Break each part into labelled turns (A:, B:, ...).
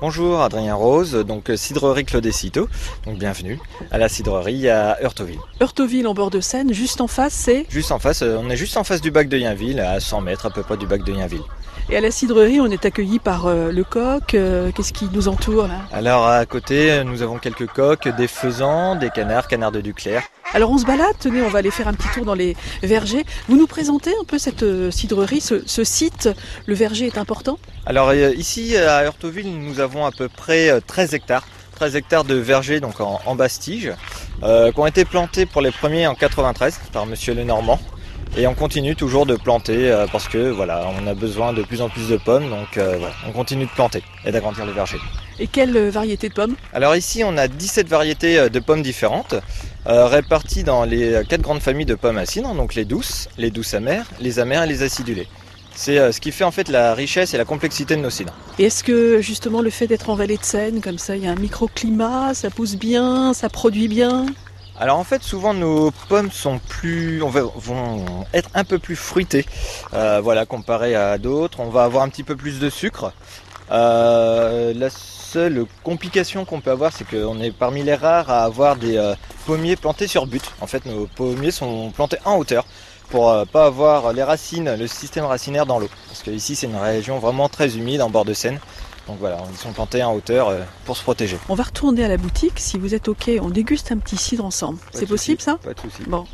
A: Bonjour, Adrien Rose, donc euh, cidrerie Claude Cito. Donc bienvenue à la cidrerie à Heurtoville.
B: Heurtoville en bord de Seine, juste en face, c'est
A: Juste en face, euh, on est juste en face du bac de Yainville, à 100 mètres à peu près du bac de Yainville.
B: Et à la cidrerie, on est accueilli par euh, le coq. euh, Qu'est-ce qui nous entoure là?
A: Alors à côté, nous avons quelques coques, des faisans, des canards, canards de Duclair.
B: Alors on se balade, tenez, on va aller faire un petit tour dans les vergers. Vous nous présentez un peu cette euh, cidrerie, ce, ce site? Le verger est important?
A: Alors euh, ici à Heurtoville, nous avons à peu près euh, 13 hectares. 13 hectares de vergers donc en, en bastige, euh, qui ont été plantés pour les premiers en 93 par Monsieur Lenormand. Et on continue toujours de planter euh, parce que voilà, on a besoin de plus en plus de pommes, donc euh, voilà, on continue de planter et d'agrandir les vergers.
B: Et quelle euh, variété de pommes?
A: Alors ici, on a 17 variétés euh, de pommes différentes, euh, réparties dans les quatre grandes familles de pommes à cidre, donc les douces, les douces amères, les amères et les acidulées. C'est euh, ce qui fait en fait la richesse et la complexité de nos cidres.
B: Et est-ce que justement le fait d'être en vallée de Seine, comme ça, il y a un microclimat, ça pousse bien, ça produit bien?
A: Alors en fait, souvent nos pommes sont plus, on va, vont être un peu plus fruitées, euh, voilà, comparé à d'autres. On va avoir un petit peu plus de sucre. Euh, la seule complication qu'on peut avoir, c'est qu'on est parmi les rares à avoir des euh, pommiers plantés sur but. En fait, nos pommiers sont plantés en hauteur pour euh, pas avoir les racines, le système racinaire dans l'eau. Parce que ici, c'est une région vraiment très humide en bord de Seine. Donc voilà, ils sont plantés en hauteur pour se protéger.
B: On va retourner à la boutique. Si vous êtes OK, on déguste un petit cidre ensemble. C'est possible ça?
A: Pas de souci.
B: Bon.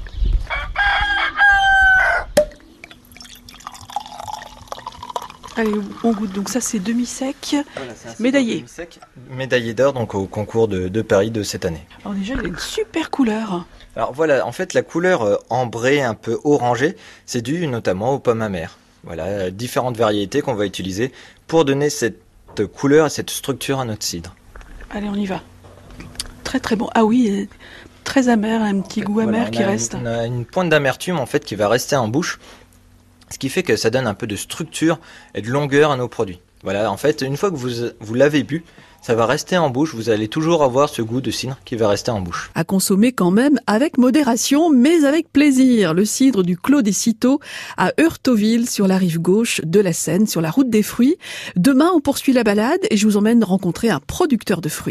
B: Allez, on goûte. Donc ça, c'est demi-sec.
A: Voilà,
B: Médaillé.
A: Médaillé d'or donc au concours de, de Paris de cette année.
B: Alors déjà, il a une super couleur.
A: Alors voilà, en fait la couleur euh, ambrée un peu orangée, c'est dû notamment aux pommes amères. Voilà, euh, différentes variétés qu'on va utiliser pour donner cette couleur et cette structure à notre cidre.
B: Allez, on y va. Très très bon. Ah oui, euh, très amer, un petit goût
A: Voilà,
B: amer qui reste.
A: Une, on a une pointe d'amertume en fait qui va rester en bouche, ce qui fait que ça donne un peu de structure et de longueur à nos produits. Voilà, en fait, une fois que vous, l'avez bu, ça va rester en bouche, vous allez toujours avoir ce goût de cidre qui va rester en bouche.
B: À consommer quand même avec modération, mais avec plaisir. Le cidre du Clos des Citeaux à Heurtoville, sur la rive gauche de la Seine, sur la route des fruits. Demain, on poursuit la balade et je vous emmène rencontrer un producteur de fruits.